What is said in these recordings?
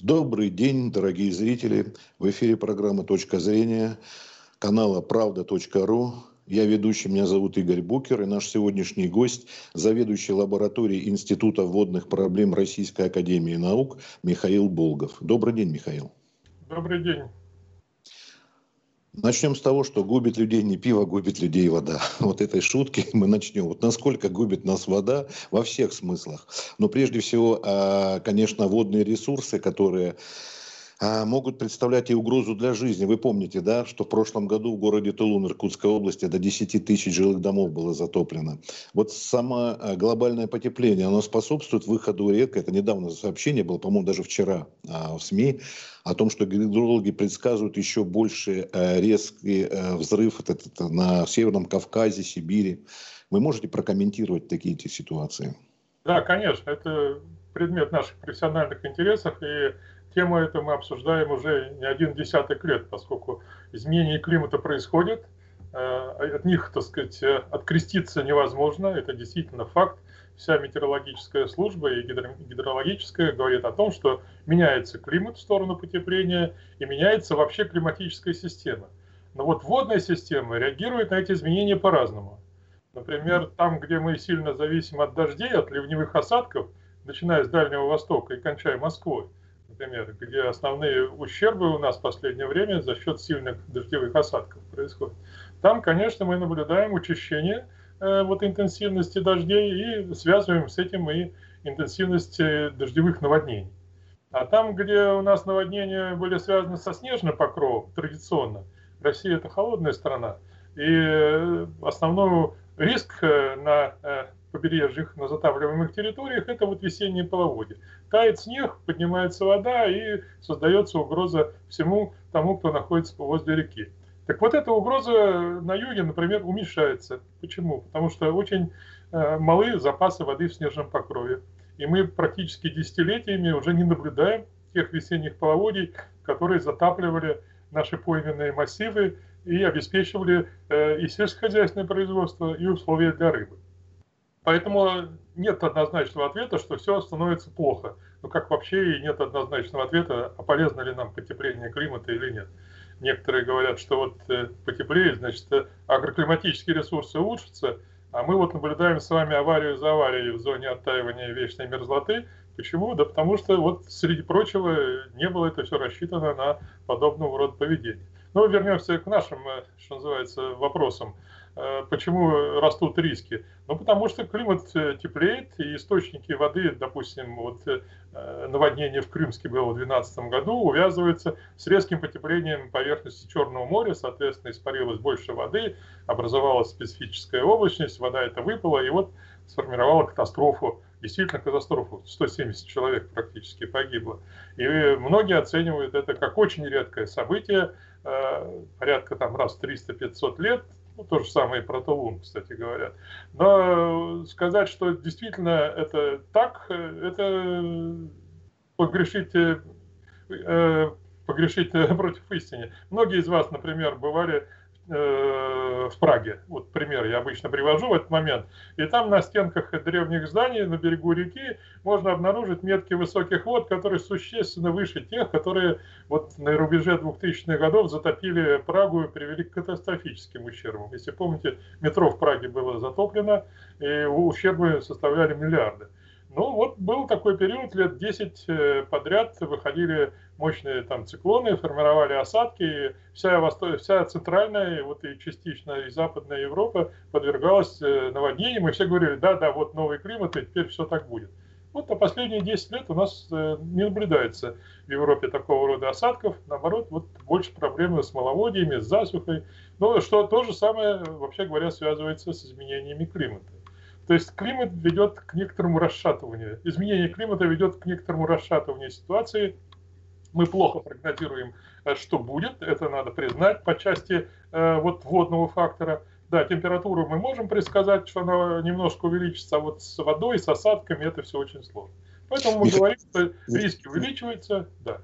Добрый день, дорогие зрители. В эфире программа «Точка зрения» канала «Правда.ру». Я ведущий, меня зовут Игорь Букер, и наш сегодняшний гость – заведующий лабораторией Института водных проблем Российской Академии Наук Михаил Болгов. Добрый день, Михаил. Добрый день. Начнем с того, что губит людей не пиво, губит людей вода. Вот этой шутки мы начнем. Вот насколько губит нас вода во всех смыслах. Но прежде всего, а, конечно, водные ресурсы, которые могут представлять и угрозу для жизни. Вы помните, да, что в прошлом году в городе Тулун Иркутской области до 10 тысяч жилых домов было затоплено. Вот само а, глобальное потепление, оно способствует выходу рек. Это недавно сообщение было, по-моему, даже вчера а, в СМИ о том, что гидрологи предсказывают еще больше резкий взрыв на Северном Кавказе, Сибири. Вы можете прокомментировать такие эти ситуации? Да, конечно, это предмет наших профессиональных интересов, и Тему эту мы обсуждаем уже не один десяток лет, поскольку изменения климата происходят, э, от них, так сказать, откреститься невозможно, это действительно факт. Вся метеорологическая служба и гидрологическая говорит о том, что меняется климат в сторону потепления и меняется вообще климатическая система. Но вот водная система реагирует на эти изменения по-разному. Например, там, где мы сильно зависим от дождей, от ливневых осадков, начиная с Дальнего Востока и кончая Москвой, например, где основные ущербы у нас в последнее время за счет сильных дождевых осадков происходят. Там, конечно, мы наблюдаем учащение э, вот интенсивности дождей и связываем с этим и интенсивность дождевых наводнений. А там, где у нас наводнения были связаны со снежным покровом, традиционно, Россия это холодная страна, и э, основной риск э, на э, побережьях, на затапливаемых территориях, это вот весеннее половодье. Тает снег, поднимается вода и создается угроза всему тому, кто находится возле реки. Так вот эта угроза на юге, например, уменьшается. Почему? Потому что очень э, малы запасы воды в снежном покрове. И мы практически десятилетиями уже не наблюдаем тех весенних половодий, которые затапливали наши пойменные массивы и обеспечивали э, и сельскохозяйственное производство, и условия для рыбы. Поэтому нет однозначного ответа, что все становится плохо. Ну, как вообще и нет однозначного ответа, а полезно ли нам потепление климата или нет. Некоторые говорят, что вот э, потеплеет, значит, э, агроклиматические ресурсы улучшатся, а мы вот наблюдаем с вами аварию за аварией в зоне оттаивания вечной мерзлоты. Почему? Да потому что вот среди прочего не было это все рассчитано на подобного рода поведение. Но вернемся к нашим, э, что называется, вопросам. Э, почему растут риски? Ну, потому что климат э, теплеет, и источники воды, допустим, вот э, наводнение в Крымске было в 2012 году, увязываются с резким потеплением поверхности Черного моря, соответственно, испарилось больше воды, образовалась специфическая облачность, вода это выпала, и вот сформировала катастрофу, действительно катастрофу, 170 человек практически погибло. И многие оценивают это как очень редкое событие, порядка там раз 300-500 лет, ну, то же самое и про Тулун, кстати говоря. Но сказать, что действительно это так, это погрешить, э, погрешить против истины. Многие из вас, например, бывали Э, в Праге. Вот пример я обычно привожу в этот момент. И там на стенках древних зданий на берегу реки можно обнаружить метки высоких вод, которые существенно выше тех, которые вот на рубеже 2000-х годов затопили Прагу и привели к катастрофическим ущербам. Если помните, метро в Праге было затоплено, и ущербы составляли миллиарды. Ну вот был такой период, лет 10 э, подряд выходили мощные там циклоны, формировали осадки, и вся, восток, вся центральная, вот и частично и западная Европа подвергалась э, наводнениям, и все говорили, да-да, вот новый климат, и теперь все так будет. Вот на последние 10 лет у нас э, не наблюдается в Европе такого рода осадков, наоборот, вот больше проблемы с маловодьями, с засухой, но что то же самое, вообще говоря, связывается с изменениями климата. То есть климат ведет к некоторому расшатыванию. Изменение климата ведет к некоторому расшатыванию ситуации. Мы плохо прогнозируем, э, что будет, это надо признать по части э, вот водного фактора. Да, температуру мы можем предсказать, что она немножко увеличится, а вот с водой, с осадками это все очень сложно. Поэтому мы говорим, что риски увеличиваются, да.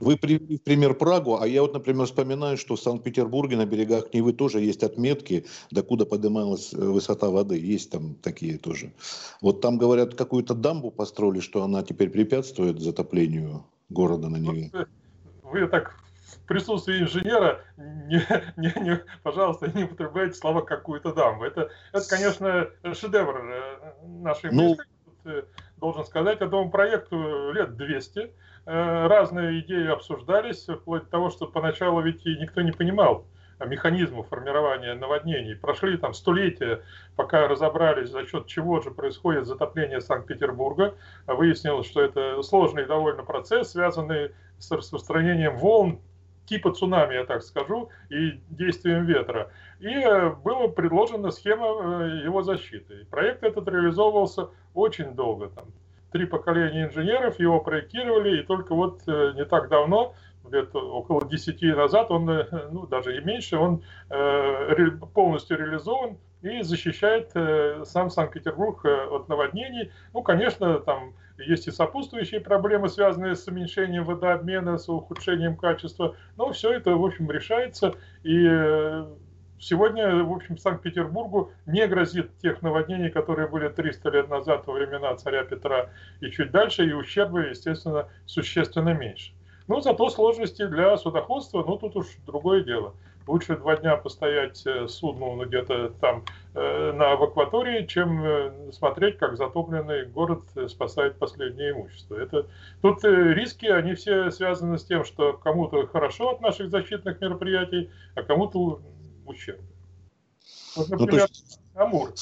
Вы привели пример Прагу, а я вот, например, вспоминаю, что в Санкт-Петербурге на берегах Невы тоже есть отметки, докуда поднималась э, высота воды. Есть там такие тоже. Вот там, говорят, какую-то дамбу построили, что она теперь препятствует затоплению города на Неве. Э, вы так в присутствии инженера, не, не, не, пожалуйста, не употребляйте слова какую-то дамбу. Это, это, конечно, шедевр э, нашей ну, мысли. Должен сказать, этому проекту лет 200. Разные идеи обсуждались, вплоть до того, что поначалу ведь никто не понимал, механизму формирования наводнений. Прошли там столетия, пока разобрались, за счет чего же происходит затопление Санкт-Петербурга. Выяснилось, что это сложный довольно процесс, связанный с распространением волн, типа цунами, я так скажу, и действием ветра. И э, была предложена схема э, его защиты. Проект этот реализовывался очень долго. Там, три поколения инженеров его проектировали, и только вот э, не так давно лет около 10 назад, он, э, ну, даже и меньше, он э, полностью реализован и защищает сам Санкт-Петербург от наводнений. Ну, конечно, там есть и сопутствующие проблемы, связанные с уменьшением водообмена, с ухудшением качества, но все это, в общем, решается, и Сегодня, в общем, Санкт-Петербургу не грозит тех наводнений, которые были 300 лет назад во времена царя Петра и чуть дальше, и ущерба, естественно, существенно меньше. Но зато сложности для судоходства, ну тут уж другое дело. Лучше два дня постоять э, судну ну, где-то там э, на акватории, чем э, смотреть, как затопленный город спасает последнее имущество. Это, тут риски, они все связаны с тем, что кому-то хорошо от наших защитных мероприятий, а кому-то ущерб. Вот, например, ну, то есть Амур.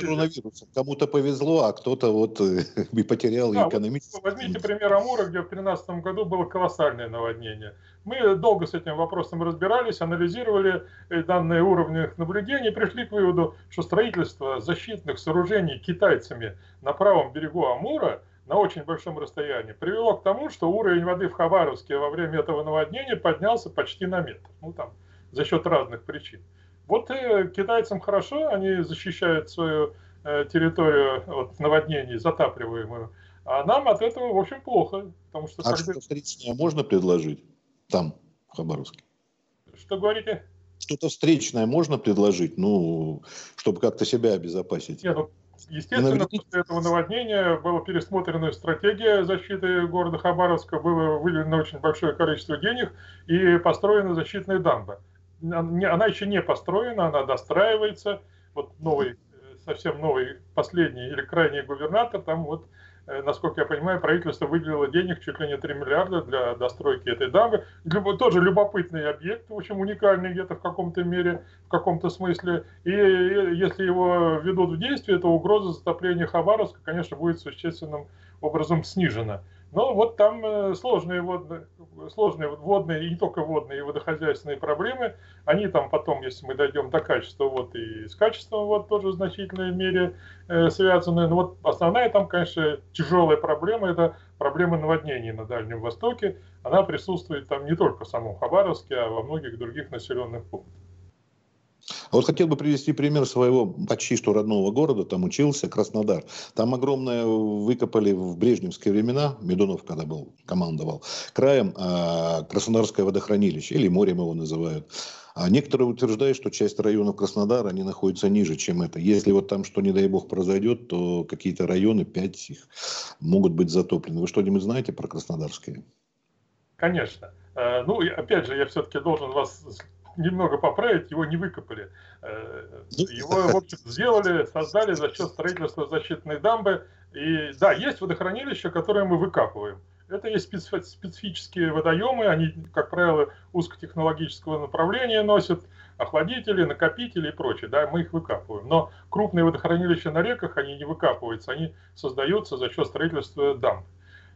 Коронавирусом. Кому-то повезло, а кто-то вот э, и потерял да, экономически. Вот возьмите пример Амура, где в 2013 году было колоссальное наводнение. Мы долго с этим вопросом разбирались, анализировали э, данные уровня наблюдений и пришли к выводу, что строительство защитных сооружений китайцами на правом берегу Амура на очень большом расстоянии привело к тому, что уровень воды в Хабаровске во время этого наводнения поднялся почти на метр. Ну там, за счет разных причин. Вот и китайцам хорошо, они защищают свою э, территорию от наводнений, затапливаемую. А нам от этого, в общем, плохо. Потому что а когда... что встречное можно предложить там, в Хабаровске? Что говорите? Что-то встречное можно предложить, ну, чтобы как-то себя обезопасить? Нет, ну, естественно, после этого наводнения была пересмотрена стратегия защиты города Хабаровска, было выделено очень большое количество денег и построена защитная дамба она еще не построена, она достраивается. Вот новый, э, совсем новый, последний или крайний губернатор, там вот, э, насколько я понимаю, правительство выделило денег чуть ли не 3 миллиарда для достройки этой дамбы. Тоже любопытный объект, в общем, уникальный где-то в каком-то мере, в каком-то смысле. И если его ведут в действие, то угроза затопления Хабаровска, конечно, будет существенным образом снижена. Но вот там э, сложные водные, сложные водные, и не только водные, и водохозяйственные проблемы. Они там потом, если мы дойдем до качества вот и с качеством вот тоже в значительной мере э, связаны. Но вот основная там, конечно, тяжелая проблема – это проблема наводнений на Дальнем Востоке. Она присутствует там не только в самом Хабаровске, а во многих других населенных пунктах. А вот хотел бы привести пример своего почти что родного города, там учился, Краснодар. Там огромное выкопали в брежневские времена, Медунов когда был, командовал, краем а, Краснодарское водохранилище, или морем его называют. А некоторые утверждают, что часть районов Краснодара, они находятся ниже, чем это. Если вот там что, не дай бог, произойдет, то какие-то районы, пять их, могут быть затоплены. Вы что-нибудь знаете про Краснодарское? Конечно. Э, ну, опять же, я все-таки должен вас немного поправить, его не выкопали. Э, ну, его, в общем, сделали, создали за счет строительства защитной дамбы. И да, есть водохранилища, которые мы выкапываем. Это есть специфические водоемы, они, как правило, узкотехнологического направления носят, охладители, накопители и прочее, да, мы их выкапываем. Но крупные водохранилища на реках, они не выкапываются, они создаются за счет строительства дамб.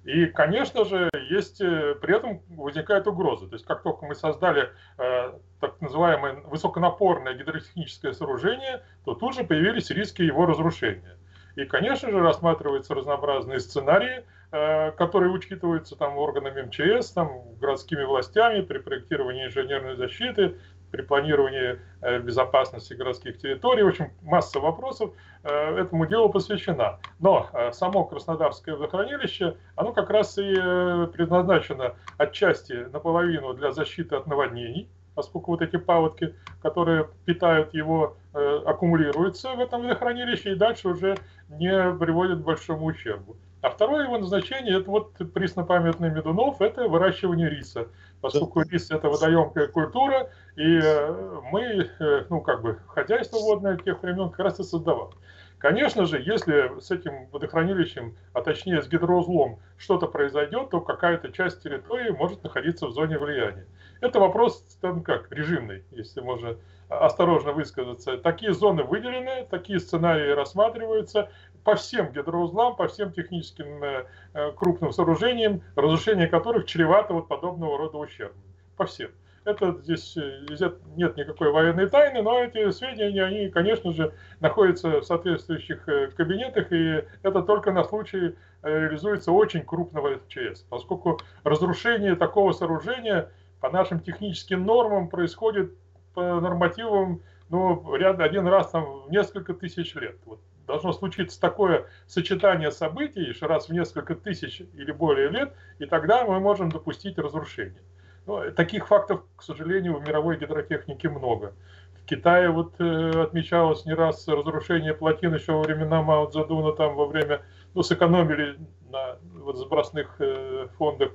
И, конечно же, есть, э, при этом возникает угроза. То есть, как только мы создали э, так называемое высоконапорное гидротехническое сооружение, то тут же появились риски его разрушения. И, конечно же, рассматриваются разнообразные сценарии, э, которые учитываются там органами МЧС, там, городскими властями при проектировании инженерной защиты, при планировании э, безопасности городских территорий. В общем, масса вопросов э, этому делу посвящена. Но э, само Краснодарское водохранилище, оно как раз и предназначено отчасти наполовину для защиты от наводнений, поскольку вот эти паводки, которые питают его, аккумулируются в этом водохранилище и дальше уже не приводят к большому ущербу. А второе его назначение, это вот преснопамятный Медунов, это выращивание риса. Поскольку рис это водоемкая культура, и э, мы, э, ну как бы, хозяйство водное тех времен как раз и создавал. Конечно же, если с этим водохранилищем, а точнее с гидроузлом, что-то произойдет, то какая-то часть территории может находиться в зоне влияния. Это вопрос, там как, режимный, если можно осторожно высказаться. Такие зоны выделены, такие сценарии рассматриваются по всем гидроузлам, по всем техническим э, э, крупным сооружениям, разрушение которых чревато вот подобного рода ущербом. По всем. Это здесь э, нет никакой военной тайны, но эти сведения, они, конечно же, находятся в соответствующих кабинетах, и это только на случай реализуется очень крупного ЧС, поскольку разрушение такого сооружения по нашим техническим нормам происходит по нормативам, ну, ряд, один раз там в несколько тысяч лет. Вот должно случиться такое сочетание событий, раз в несколько тысяч или более лет, и тогда мы можем допустить разрушение. Но таких фактов, к сожалению, в мировой гидротехнике много. В Китае вот э, отмечалось не раз разрушение плотин еще во времена Мао Цзэдуна, там во время, ну, сэкономили на вот, сбросных э, фондах.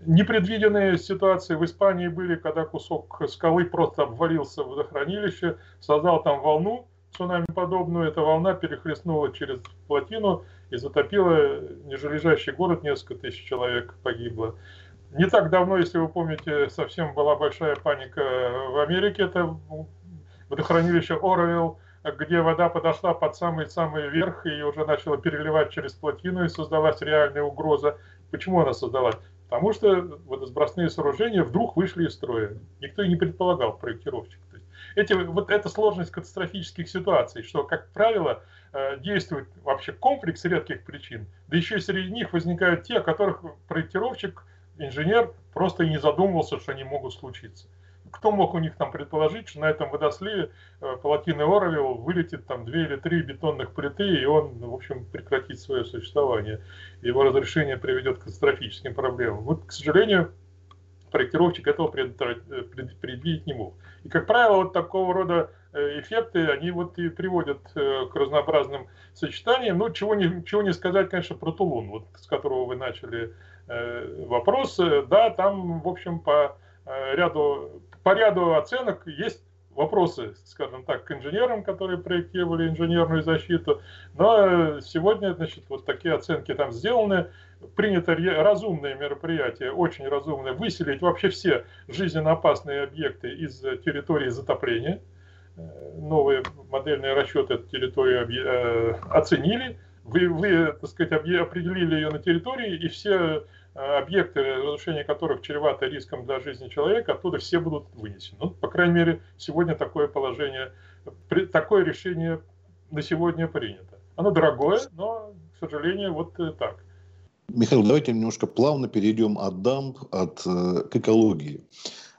Непредвиденные ситуации в Испании были, когда кусок скалы просто обвалился в водохранилище, создал там волну цунами подобную. Эта волна перехлестнула через плотину и затопила нижележащий город, несколько тысяч человек погибло. Не так давно, если вы помните, совсем была большая паника в Америке, это водохранилище Оровилл, где вода подошла под самый-самый верх и уже начала переливать через плотину, и создалась реальная угроза. Почему она создалась? Потому что водосбросные сооружения вдруг вышли из строя. Никто и не предполагал, проектировщик. Эти, вот эта сложность катастрофических ситуаций, что, как правило, э, действует вообще комплекс редких причин, да еще и среди них возникают те, о которых проектировщик, инженер просто и не задумывался, что они могут случиться кто мог у них там предположить, что на этом водосливе э, палатины Оровилл вылетит там две или три бетонных плиты, и он, в общем, прекратит свое существование. Его разрешение приведет к катастрофическим проблемам. Вот, к сожалению, проектировщик этого э, предвидеть не мог. И, как правило, вот такого рода э, эффекты, они вот и приводят к разнообразным сочетаниям. Ну, чего не, чего не сказать, конечно, про Тулун, вот, с которого вы начали вопрос. Да, там, в общем, по ряду по ряду оценок есть вопросы, скажем так, к инженерам, которые проектировали инженерную защиту. Но сегодня, значит, вот такие оценки там сделаны. Принято разумное мероприятие, очень разумное, выселить вообще все жизненно опасные объекты из территории затопления. Э, новые модельные расчеты эту территорию э, оценили. Вы, вы, так сказать, определили ее на территории, и все Э, объекты, разрушение которых чревато риском для жизни человека, оттуда все будут вынесены. Ну, по крайней мере, сегодня такое положение, такое решение на сегодня принято. Оно дорогое, но, к сожалению, вот э, так. Михаил, давайте немножко плавно перейдем от дамб, от, э, к экологии.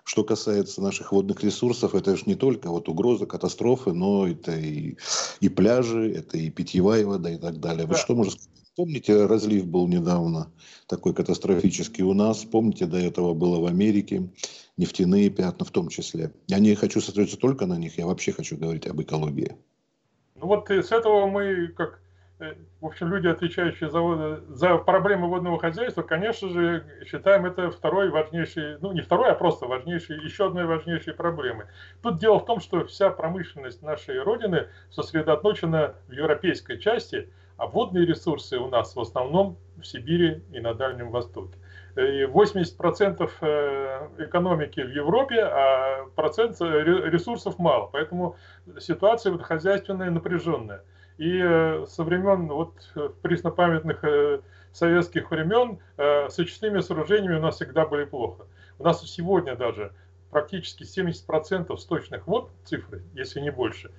Что касается наших водных ресурсов, это же не только вот угроза катастрофы, но это и, и пляжи, это и питьевая вода и так далее. Да. Вот что можно сказать Помните, разлив был недавно такой катастрофический у нас. Помните, до этого было в Америке нефтяные пятна в том числе. Я не хочу сосредоточиться только на них, я вообще хочу говорить об экологии. Ну вот с этого мы, как, э, в общем, люди, отвечающие за, за проблемы водного хозяйства, конечно же, считаем это второй важнейшей, ну не второй, а просто важнейшей, еще одной важнейшей проблемой. Тут дело в том, что вся промышленность нашей Родины сосредоточена в европейской части – а водные ресурсы у нас в основном в Сибири и на Дальнем Востоке. И 80% э, экономики в Европе, а процент э, ресурсов мало. Поэтому ситуация хозяйственная напряженная. И э, со времен вот преснопамятных советских времен с очистными сооружениями у нас всегда были плохо. У нас сегодня даже практически 70% сточных вод, цифры, если не больше,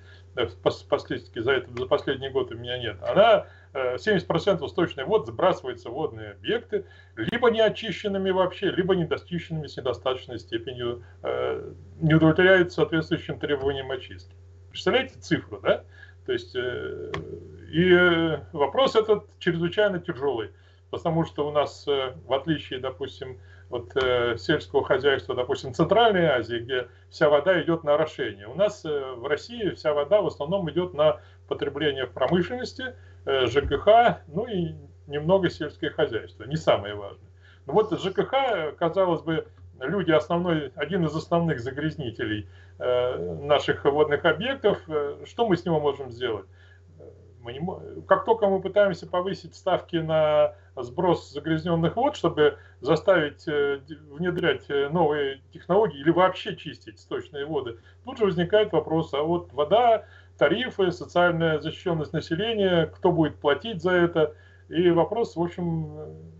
последствия за, это, за последний год у меня нет, она 70% э, сточной вод сбрасывается в водные объекты, либо неочищенными вообще, либо недостиченными с недостаточной степенью, э, не удовлетворяют соответствующим требованиям очистки. Представляете цифру, да? То есть, э, и вопрос этот чрезвычайно тяжелый, потому что у нас, в отличие, допустим, вот, э, сельского хозяйства, допустим, Центральной Азии, где вся вода идет на орошение. У нас э, в России вся вода в основном идет на потребление в промышленности, э, ЖКХ, ну и немного сельское хозяйство, не самое важное. Но вот ЖКХ, казалось бы, люди основной, один из основных загрязнителей э, наших водных объектов, э, что мы с него можем сделать? Мы не, как только мы пытаемся повысить ставки на сброс загрязненных вод, чтобы заставить э, внедрять э, новые технологии или вообще чистить сточные воды, тут же возникает вопрос, а вот вода, тарифы, социальная защищенность населения, кто будет платить за это? И вопрос, в общем,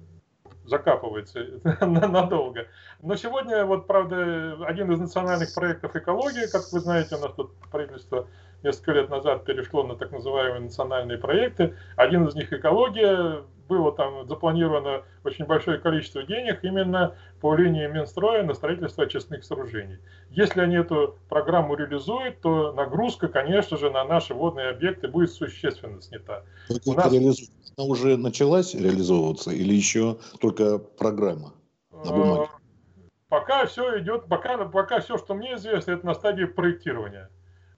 закапывается надолго. Но сегодня, вот, правда, один из национальных проектов экологии, как вы знаете, у нас тут правительство несколько лет назад перешло на так называемые национальные проекты. Один из них экология. Было там запланировано очень большое количество денег именно по линии Минстроя на строительство очистных сооружений. Если они эту программу реализуют, то нагрузка, конечно же, на наши водные объекты будет существенно снята. У нас... Она уже началась реализовываться или еще только программа на бумаге? Пока все идет, пока, пока все, что мне известно, это на стадии проектирования.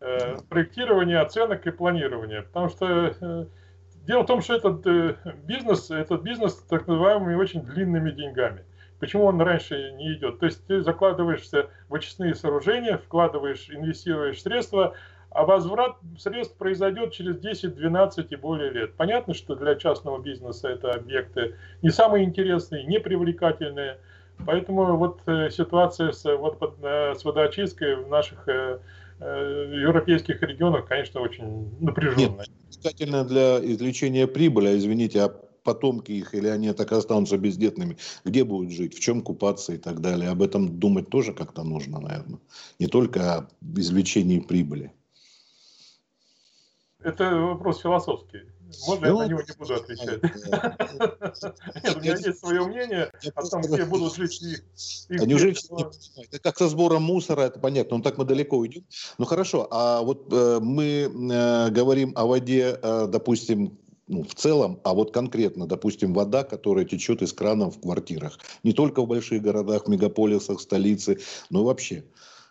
Э, проектирования, оценок и планирования. Потому что э, дело в том, что этот э, бизнес, этот бизнес так называемыми очень длинными деньгами. Почему он раньше не идет? То есть ты закладываешься в очистные сооружения, вкладываешь, инвестируешь средства, а возврат средств произойдет через 10, 12 и более лет. Понятно, что для частного бизнеса это объекты не самые интересные, не привлекательные. Поэтому вот ситуация с, вот, с водоочисткой в наших европейских регионах, конечно, очень напряженная. Нет, для извлечения прибыли, а извините, а потомки их или они так останутся бездетными, где будут жить, в чем купаться и так далее. Об этом думать тоже как-то нужно, наверное. Не только о извлечении прибыли. Это вопрос философский. Можно ну, я на него не буду отвечать? Нет, у меня есть свое мнение о том, где будут жить их. А неужели Это как со сбором мусора, это понятно, но так мы далеко уйдем. Ну хорошо, а вот э, мы э, говорим о воде, э, допустим, ну, в целом, а вот конкретно, допустим, вода, которая течет из кранов в квартирах. Не только в больших городах, мегаполисах, столице, но и вообще.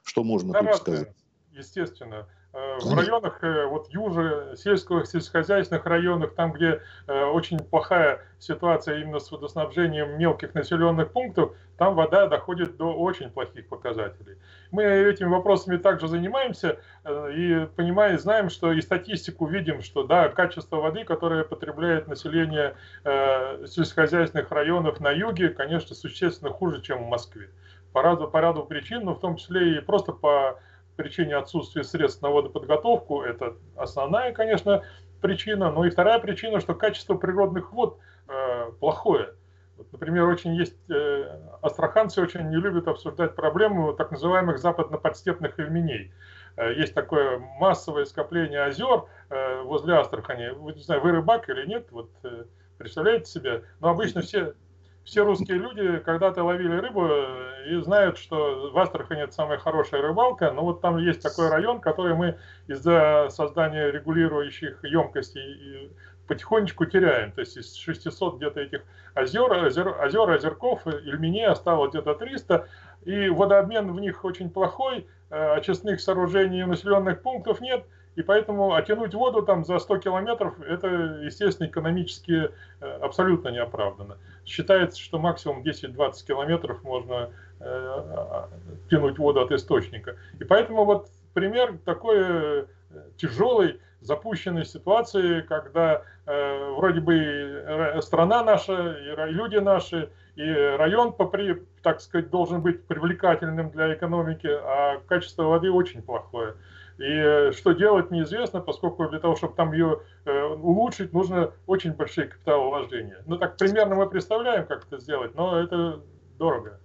Что можно да, тут сказать? Естественно. Э, в районах, э, вот юже, сельских, сельскохозяйственных районах, там, где э, очень плохая ситуация именно с водоснабжением мелких населенных пунктов, там вода доходит до очень плохих показателей. Мы этими вопросами также занимаемся и понимаем, знаем, что и статистику видим, что да, качество воды, которое потребляет население сельскохозяйственных районов на юге, конечно, существенно хуже, чем в Москве. По ряду, по ряду причин, но в том числе и просто по причине отсутствия средств на водоподготовку. Это основная, конечно, причина. Но и вторая причина, что качество природных вод э, плохое. Вот, например, очень есть э, астраханцы очень не любят обсуждать проблему так называемых западно-подстепных ильменей. Э, есть такое массовое скопление озер э, возле Астрахани. Вы, не знаю, вы рыбак или нет, вот э, представляете себе? Но обычно все все русские люди когда-то ловили рыбу и знают, что в Астрахани это самая хорошая рыбалка, но вот там есть такой район, который мы из-за создания регулирующих емкостей потихонечку теряем. То есть из 600 где-то этих озер, озер, озер озерков, Ильмени осталось где-то 300, и водообмен в них очень плохой, э, очистных сооружений и населенных пунктов нет – и поэтому оттянуть воду там за 100 километров, это, естественно, экономически э, абсолютно неоправданно. Считается, что максимум 10-20 километров можно э, тянуть воду от источника. И поэтому вот пример такой э, тяжелой, запущенной ситуации, когда э, вроде бы страна наша, и люди наши, и район, так сказать, должен быть привлекательным для экономики, а качество воды очень плохое. И э, что делать неизвестно, поскольку для того, чтобы там ее э, улучшить, нужно очень большие капиталовложения. Ну так примерно мы представляем, как это сделать, но это дорого.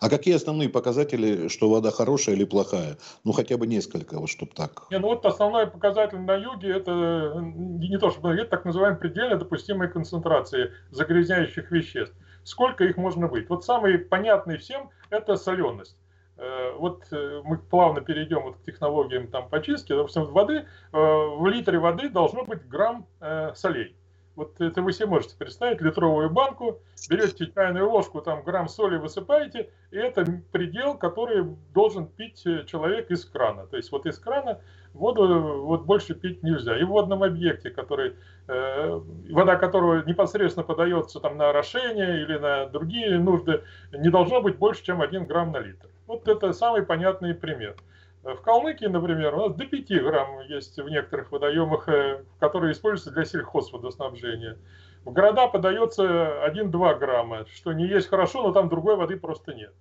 А какие основные показатели, что вода хорошая или плохая? Ну, хотя бы несколько, вот чтобы так. Не, ну вот основной показатель на юге, это не то чтобы, это так называемые предельно допустимые концентрации загрязняющих веществ. Сколько их можно быть? Вот самый понятный всем – это соленость. Э, вот э, мы плавно перейдем вот к технологиям там почистки, допустим, воды, э, в литре воды должно быть грамм солей. Вот это вы себе можете представить, литровую банку, берете чайную ложку, там грамм соли высыпаете, и это предел, который должен пить человек из крана. То есть вот из крана воду вот больше пить нельзя. И в водном объекте, который, э, вода которого непосредственно подается там на орошение или на другие нужды, не должно быть больше, чем 1 грамм на литр. Вот это самый понятный пример. В Калмыкии, например, у нас до 5 грамм есть в некоторых водоемах, э, которые используются для сельхозводоснабжения. В города подается 1-2 грамма, что не есть хорошо, но там другой воды просто нет.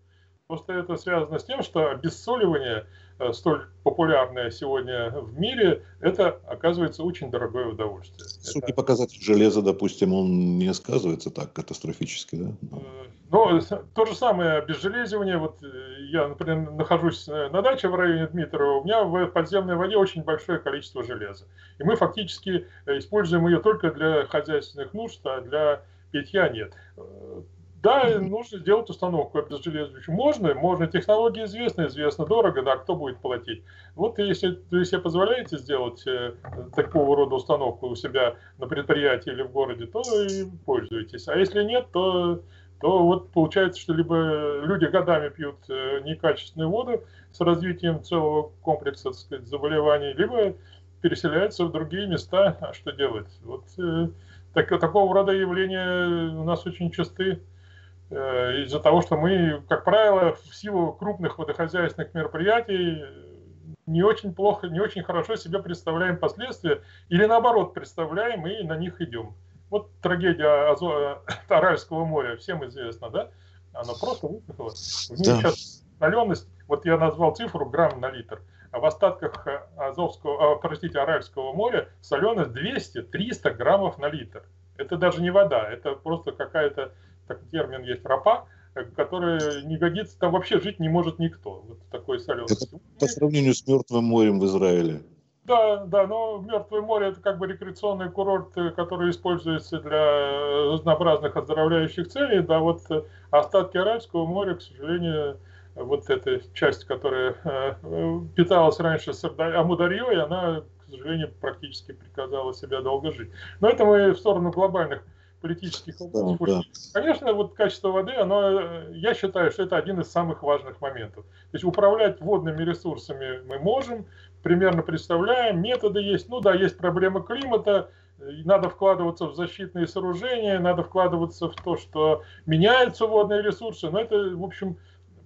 Просто это связано с тем, что обессоливание, э, столь популярное сегодня в мире, это оказывается очень дорогое удовольствие. Судя это... показатель железа, допустим, он не сказывается так катастрофически, да? Ну, то же самое обезжелезивание. Вот э, я, например, нахожусь на даче в районе Дмитрова, у меня в подземной воде очень большое количество железа. И мы фактически используем ее только для хозяйственных нужд, а для питья нет. Да, нужно сделать установку обезжелезывающую. Можно, можно. Технология известна, известно дорого, да, кто будет платить. Вот если вы себе позволяете сделать э, такого рода установку у себя на предприятии или в городе, то и пользуйтесь. А если нет, то, то вот получается, что либо люди годами пьют э, некачественную воду с развитием целого комплекса так сказать, заболеваний, либо переселяются в другие места. А что делать? Вот э, так, такого рода явления у нас очень частые. Э, из-за того, что мы, как правило, в силу крупных водохозяйственных мероприятий не очень плохо, не очень хорошо себе представляем последствия, или наоборот представляем и на них идем. Вот трагедия Азо... Аральского моря, всем известно, да? Она просто высохла. В ней да. сейчас соленость, вот я назвал цифру грамм на литр, а в остатках Азовского, а, простите, Аральского моря соленость 200-300 граммов на литр. Это даже не вода, это просто какая-то так термин есть ропа, который не годится, там вообще жить не может никто. Вот такой солености. Это по сравнению с Мертвым морем в Израиле. Да, да, но Мертвое море это как бы рекреационный курорт, который используется для разнообразных оздоровляющих целей. Да, вот остатки Аральского моря, к сожалению, вот эта часть, которая э, питалась раньше Амударьей, она, к сожалению, практически приказала себя долго жить. Но это мы в сторону глобальных политических вопросов. Да, да. Конечно, вот качество воды, оно, я считаю, что это один из самых важных моментов. То есть управлять водными ресурсами мы можем, примерно представляем, методы есть. Ну да, есть проблема климата, надо вкладываться в защитные сооружения, надо вкладываться в то, что меняются водные ресурсы, но это, в общем,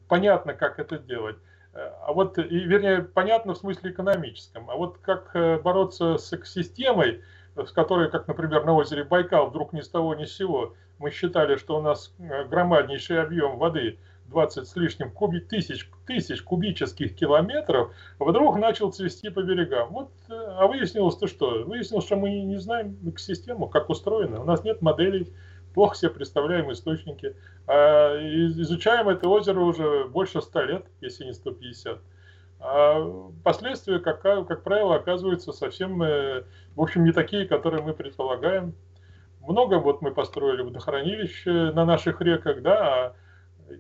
понятно, как это делать. А вот, и, вернее, понятно в смысле экономическом. А вот как э, бороться с экосистемой, с которой, как, например, на озере Байкал, вдруг ни с того ни с сего, мы считали, что у нас э, громаднейший объем воды, 20 с лишним куби, тысяч, тысяч кубических километров, вдруг начал цвести по берегам. Вот, э, а выяснилось-то что? Выяснилось, что мы не знаем экосистему, как устроена. У нас нет моделей, плохо себе представляем источники. А изучаем это озеро уже больше 100 лет, если не 150. А последствия, как, как правило, оказываются совсем, э, в общем, не такие, которые мы предполагаем. Много вот мы построили водохранилищ на наших реках, да, а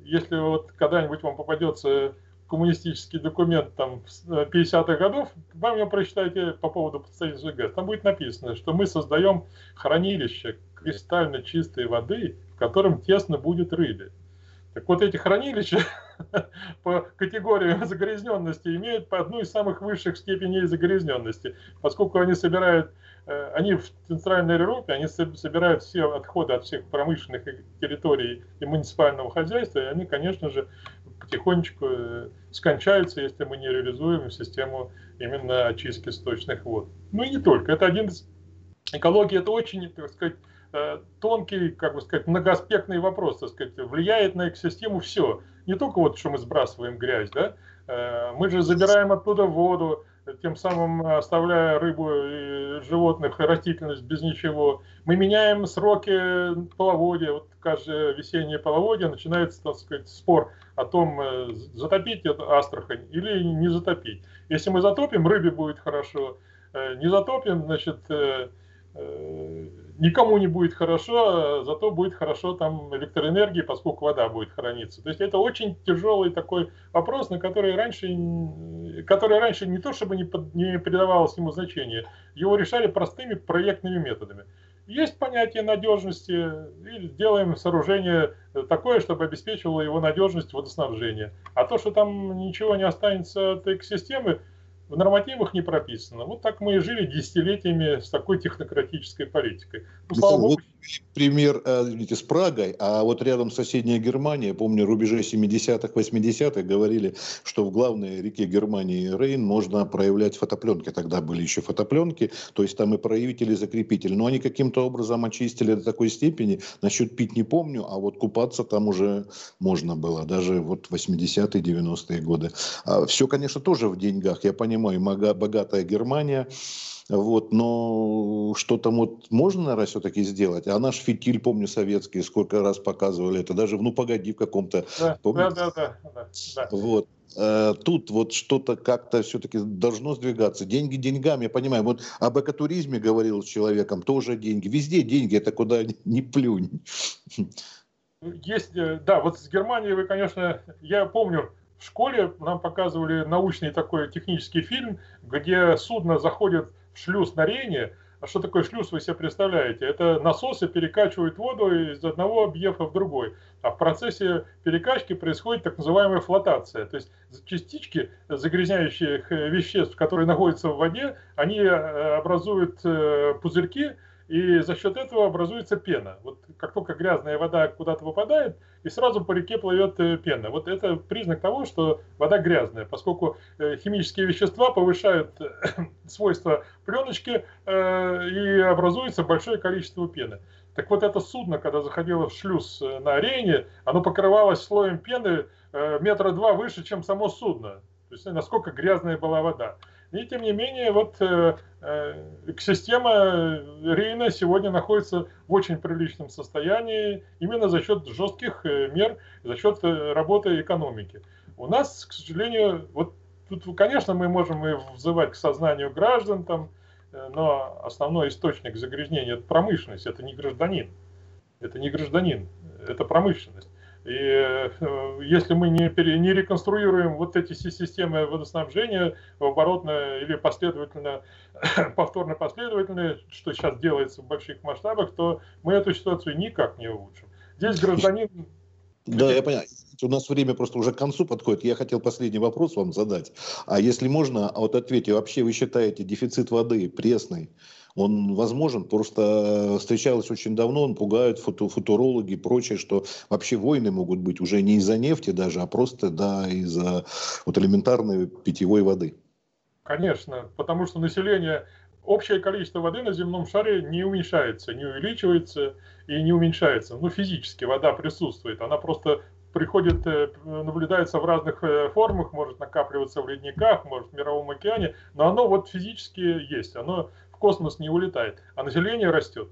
если вот когда-нибудь вам попадется коммунистический документ там 50-х э, годов, вам его прочитайте по поводу представительства ГЭС. Там будет написано, что мы создаем хранилище кристально чистой воды, в котором тесно будет рыбе. Так вот эти хранилища по категории загрязненности имеют по одну из самых высших степеней загрязненности, поскольку они собирают, э, они в Центральной Европе, они собирают все отходы от всех промышленных территорий и муниципального хозяйства, и они, конечно же, потихонечку э, скончаются, если мы не реализуем систему именно очистки сточных вод. Ну и не только. Это один из... Экология – это очень, так сказать, тонкий, как бы сказать, многоаспектный вопрос, так сказать, влияет на экосистему все. Не только вот, что мы сбрасываем грязь, да, э, мы же забираем оттуда воду, тем самым оставляя рыбу и животных, и растительность без ничего. Мы меняем сроки половодья. Вот каждое весеннее половодье начинается, так сказать, спор о том, э, затопить эту Астрахань или не затопить. Если мы затопим, рыбе будет хорошо. Не затопим, значит, никому не будет хорошо, зато будет хорошо там электроэнергии, поскольку вода будет храниться. То есть это очень тяжелый такой вопрос, на который раньше, который раньше не то чтобы не, под, не придавалось ему значения, его решали простыми проектными методами. Есть понятие надежности, и делаем сооружение такое, чтобы обеспечивало его надежность водоснабжения. А то, что там ничего не останется от экосистемы, в нормативах не прописано. Вот так мы и жили десятилетиями с такой технократической политикой. Ну, слава богу. Вот пример, э, извините, с Прагой, а вот рядом соседняя Германия, помню, рубежи 70-х, 80-х говорили, что в главной реке Германии Рейн можно проявлять фотопленки. Тогда были еще фотопленки, то есть там и проявитель, и закрепитель. Но они каким-то образом очистили до такой степени. Насчет пить не помню, а вот купаться там уже можно было, даже вот 80-е, 90-е годы. А все, конечно, тоже в деньгах. Я понимаю, богатая Германия, вот, но что-то вот можно, наверное, все-таки сделать. А наш фитиль, помню, советский, сколько раз показывали это, даже в «Ну, погоди» в каком-то, да, да, да, да, да. Вот. Э, тут вот что-то как-то все-таки должно сдвигаться. Деньги деньгами, я понимаю. Вот об экотуризме говорил с человеком, тоже деньги. Везде деньги, это куда ни плюнь. Есть, э, да, вот с Германией вы, конечно, я помню, в школе нам показывали научный такой технический фильм, где судно заходит шлюз на Рейне. А что такое шлюз, вы себе представляете? Это насосы перекачивают воду из одного объекта в другой. А в процессе перекачки происходит так называемая флотация. То есть частички загрязняющих э, веществ, которые находятся в воде, они э, образуют э, пузырьки, и за счет этого образуется пена. Вот как только грязная вода куда-то выпадает, и сразу по реке плывет э, пена. Вот это признак того, что вода грязная, поскольку э, химические вещества повышают э, свойства пленочки и образуется большое количество пены. Так вот это судно, когда заходило в шлюз на арене, оно покрывалось слоем пены метра два выше, чем само судно. То есть насколько грязная была вода. И тем не менее, вот э, э, экосистема Рейна сегодня находится в очень приличном состоянии именно за счет жестких э, мер, за счет работы экономики. У нас, к сожалению, вот тут, конечно, мы можем и взывать к сознанию граждан, там, но основной источник загрязнения – это промышленность, это не гражданин. Это не гражданин, это промышленность. И э, если мы не, пере, не реконструируем вот эти системы водоснабжения оборотно или последовательно, повторно последовательно, что сейчас делается в больших масштабах, то мы эту ситуацию никак не улучшим. Здесь гражданин... Да, я понимаю. У нас время просто уже к концу подходит. Я хотел последний вопрос вам задать. А если можно, а вот ответьте, вообще вы считаете дефицит воды пресной, он возможен, просто встречалось очень давно, он пугает футу, футурологи и прочее, что вообще войны могут быть уже не из-за нефти даже, а просто да, из-за вот элементарной питьевой воды. Конечно, потому что население, общее количество воды на земном шаре не уменьшается, не увеличивается и не уменьшается. Ну, физически вода присутствует, она просто приходит, э, наблюдается в разных э, формах, может накапливаться в ледниках, может в мировом океане, но оно вот физически есть, оно в космос не улетает, а население растет.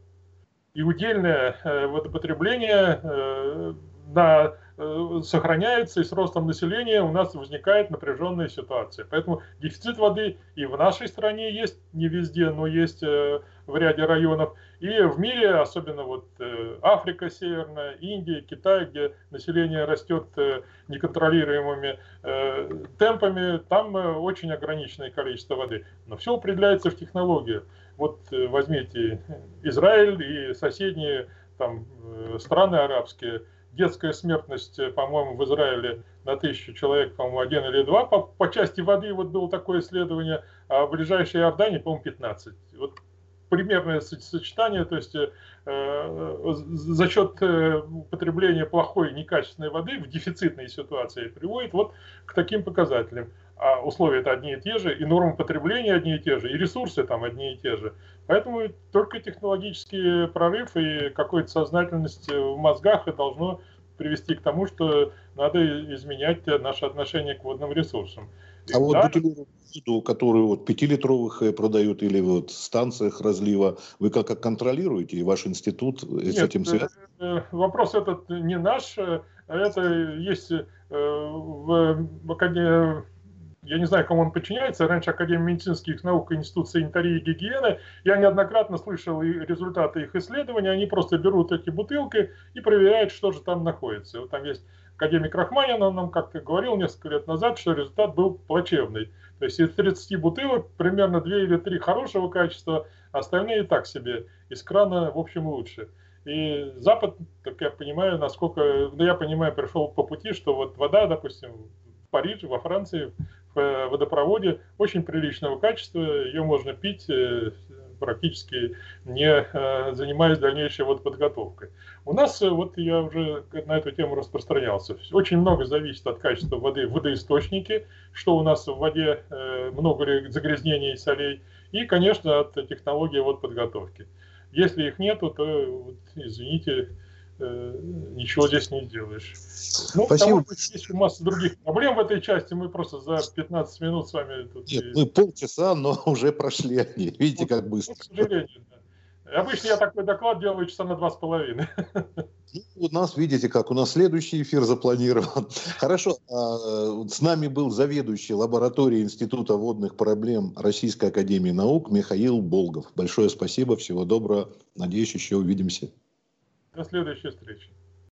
И удельное э, водопотребление на, сохраняется, и с ростом населения у нас возникает напряженная ситуация. Поэтому дефицит воды и в нашей стране есть, не везде, но есть э, в ряде районов. И в мире, особенно вот э, Африка Северная, Индия, Китай, где население растет э, неконтролируемыми э, темпами, там э, очень ограниченное количество воды. Но все определяется в технологии. Вот э, возьмите Израиль и соседние там, э, страны арабские. Детская смертность, э, по-моему, в Израиле на тысячу человек, по-моему, один или два. По, по части воды вот было такое исследование, а в ближайшей Иордании, по-моему, 15. Вот примерное сочетание, то есть э, за счет э, употребления плохой некачественной воды в дефицитной ситуации приводит вот к таким показателям а условия это одни и те же, и нормы потребления одни и те же, и ресурсы там одни и те же. Поэтому только технологический прорыв и какая-то сознательность в мозгах должно привести к тому, что надо изменять наше отношение к водным ресурсам. А вот да? бутылированную воду, которую вот пятилитровых э, продают или вот в станциях разлива, вы как, как контролируете, и ваш институт Нет, с этим э, связан? Э, вопрос этот не наш, это есть в, в, я не знаю, кому он подчиняется, раньше Академия медицинских наук, Институт санитарии и гигиены, я неоднократно слышал результаты их исследований, они просто берут эти бутылки и проверяют, что же там находится. Вот там есть академик Рахманин, он нам как-то говорил несколько лет назад, что результат был плачевный. То есть из 30 бутылок примерно 2 или 3 хорошего качества, остальные так себе, из крана в общем лучше. И Запад, как я понимаю, насколько, ну, я понимаю, пришел по пути, что вот вода, допустим, в Париже, во Франции, водопроводе очень приличного качества, ее можно пить практически не э, занимаясь дальнейшей вот подготовкой. У нас, э, вот я уже на эту тему распространялся, очень много зависит от качества воды в водоисточнике, что у нас в воде э, много ли загрязнений и солей, и, конечно, от технологии вот подготовки. Если их нету, то, извините, ничего здесь не сделаешь. Ну, Спасибо. Того, есть масса других проблем в этой части. Мы просто за 15 минут с вами тут... Нет, мы полчаса, но уже прошли они. Видите, вот, как быстро. Ну, к сожалению, да. Обычно я такой доклад делаю часа на два с половиной. Ну, у нас, видите, как у нас следующий эфир запланирован. Хорошо. А, с нами был заведующий лабораторией Института водных проблем Российской Академии Наук Михаил Болгов. Большое спасибо, всего доброго. Надеюсь, еще увидимся. До следующей встречи.